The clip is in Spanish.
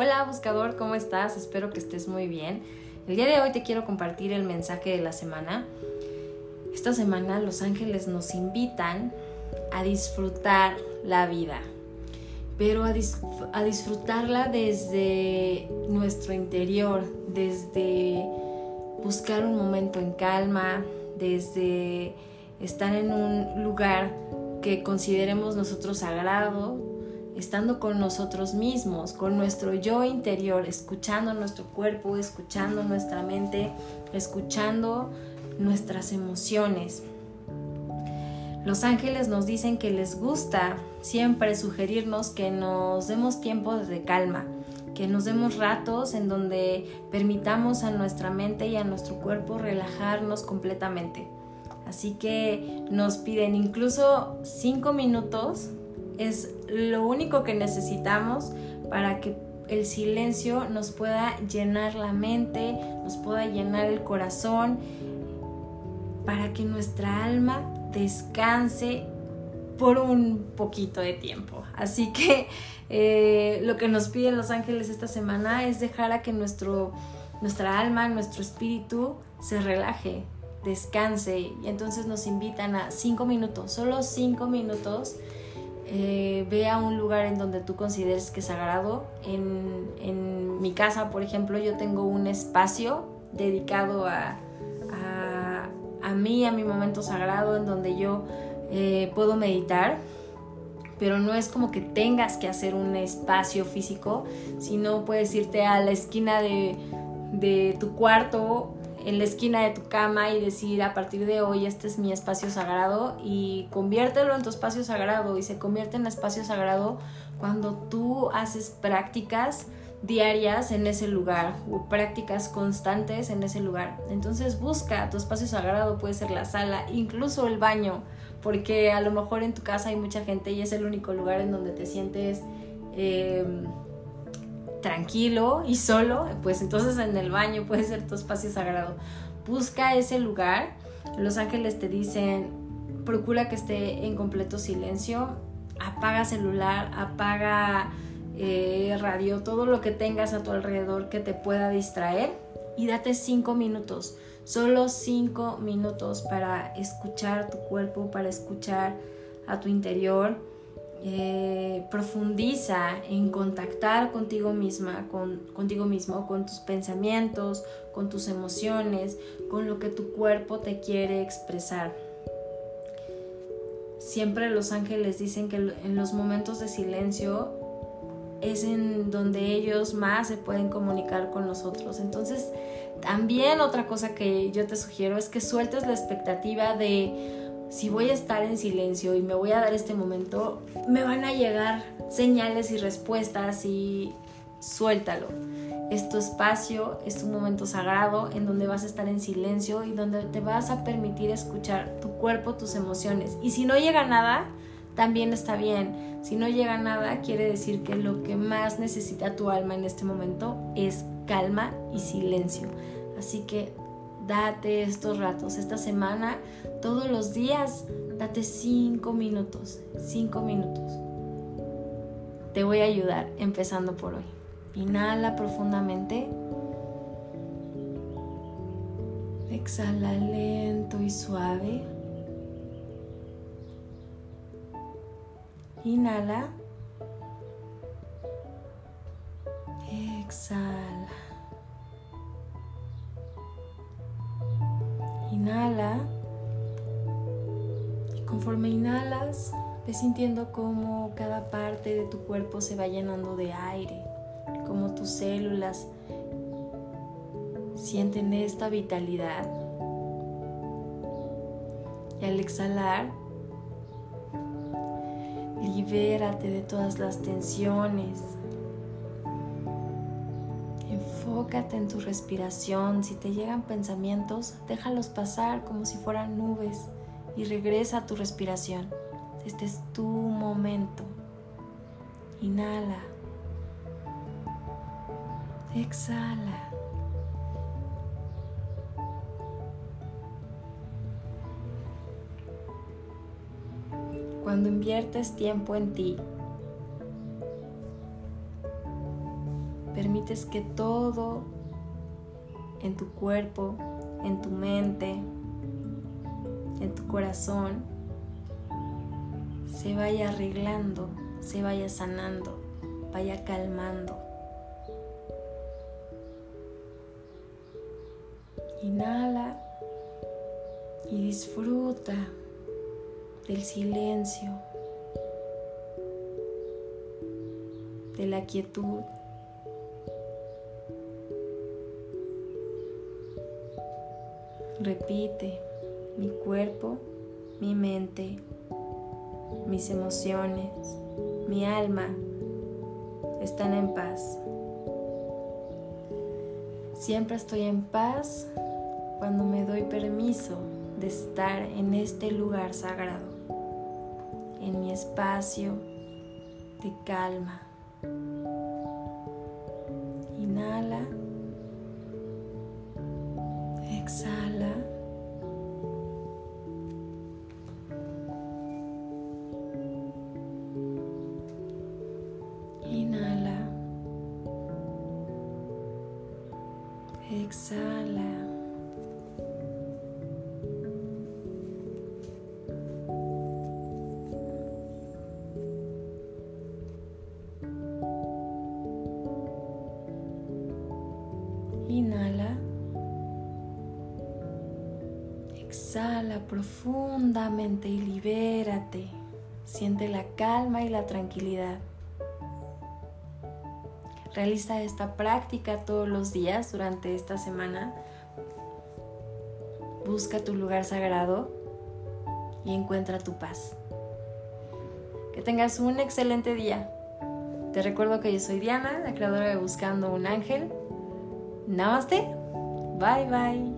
Hola buscador, ¿cómo estás? Espero que estés muy bien. El día de hoy te quiero compartir el mensaje de la semana. Esta semana los ángeles nos invitan a disfrutar la vida, pero a, a disfrutarla desde nuestro interior, desde buscar un momento en calma, desde estar en un lugar que consideremos nosotros sagrado, estando con nosotros mismos, con nuestro yo interior, escuchando nuestro cuerpo, escuchando nuestra mente, escuchando nuestras emociones. Los ángeles nos dicen que les gusta siempre sugerirnos que nos demos tiempo de calma, que nos demos ratos en donde permitamos a nuestra mente y a nuestro cuerpo relajarnos completamente. Así que nos piden incluso cinco minutos es lo único que necesitamos para que el silencio nos pueda llenar la mente, nos pueda llenar el corazón, para que nuestra alma descanse por un poquito de tiempo. Así que eh, lo que nos piden los ángeles esta semana es dejar a que nuestro, nuestra alma, nuestro espíritu se relaje, descanse. Y entonces nos invitan a cinco minutos, solo cinco minutos eh, ve a un lugar en donde tú consideres que es sagrado. En, en, mi casa, por ejemplo, yo tengo un espacio dedicado a, a, a mí, a mi momento sagrado, en donde yo eh, puedo meditar. Pero no es como que tengas que hacer un espacio físico, sino puedes irte a la esquina de, de tu cuarto en la esquina de tu cama y decir a partir de hoy este es mi espacio sagrado y conviértelo en tu espacio sagrado y se convierte en espacio sagrado cuando tú haces prácticas diarias en ese lugar o prácticas constantes en ese lugar. Entonces busca tu espacio sagrado, puede ser la sala, incluso el baño, porque a lo mejor en tu casa hay mucha gente y es el único lugar en donde te sientes... Eh, tranquilo y solo, pues entonces en el baño puede ser tu espacio sagrado. Busca ese lugar. Los ángeles te dicen, procura que esté en completo silencio, apaga celular, apaga eh, radio, todo lo que tengas a tu alrededor que te pueda distraer y date cinco minutos, solo cinco minutos para escuchar tu cuerpo, para escuchar a tu interior eh, profundiza en contactar contigo misma, con, contigo mismo, con tus pensamientos, con tus emociones, con lo que tu cuerpo te quiere expresar. Siempre los ángeles dicen que en los momentos de silencio es en donde ellos más se pueden comunicar con nosotros. Entonces, también otra cosa que yo te sugiero es que sueltes la expectativa de si voy a estar en silencio y me voy a dar este momento, me van a llegar señales y respuestas y suéltalo. Es tu espacio, es tu momento sagrado en donde vas a estar en silencio y donde te vas a permitir escuchar tu cuerpo, tus emociones. Y si no llega nada, también está bien. Si no llega nada, quiere decir que lo que más necesita tu alma en este momento es calma y silencio. Así que date estos ratos. Esta semana, todos los días, date cinco minutos, cinco minutos. Te voy a ayudar empezando por hoy. Inhala profundamente. Exhala lento y suave. Inhala. Exhala. Inhala. Y conforme inhalas, ves sintiendo cómo cada parte de tu cuerpo se va llenando de aire, como tus células sienten esta vitalidad. Y al exhalar, libérate de todas las tensiones, Enfócate en tu respiración. Si te llegan pensamientos, déjalos pasar como si fueran nubes y regresa a tu respiración. Este es tu momento. Inhala. Exhala. Cuando inviertes tiempo en ti, permites que todo en tu cuerpo, en tu mente, en tu corazón, se vaya arreglando, se vaya sanando, vaya calmando. Inhala y disfruta del silencio, de la quietud. Repite, mi cuerpo, mi mente, mis emociones, mi alma están en paz. Siempre estoy en paz cuando me doy permiso de estar en este lugar sagrado, en mi espacio de calma. Inhala. Exhala. Exhala. Inhala. Exhala profundamente y libérate. Siente la calma y la tranquilidad. Realiza esta práctica todos los días durante esta semana. Busca tu lugar sagrado y encuentra tu paz. Que tengas un excelente día. Te recuerdo que yo soy Diana, la creadora de Buscando un Ángel. Namaste. Bye bye.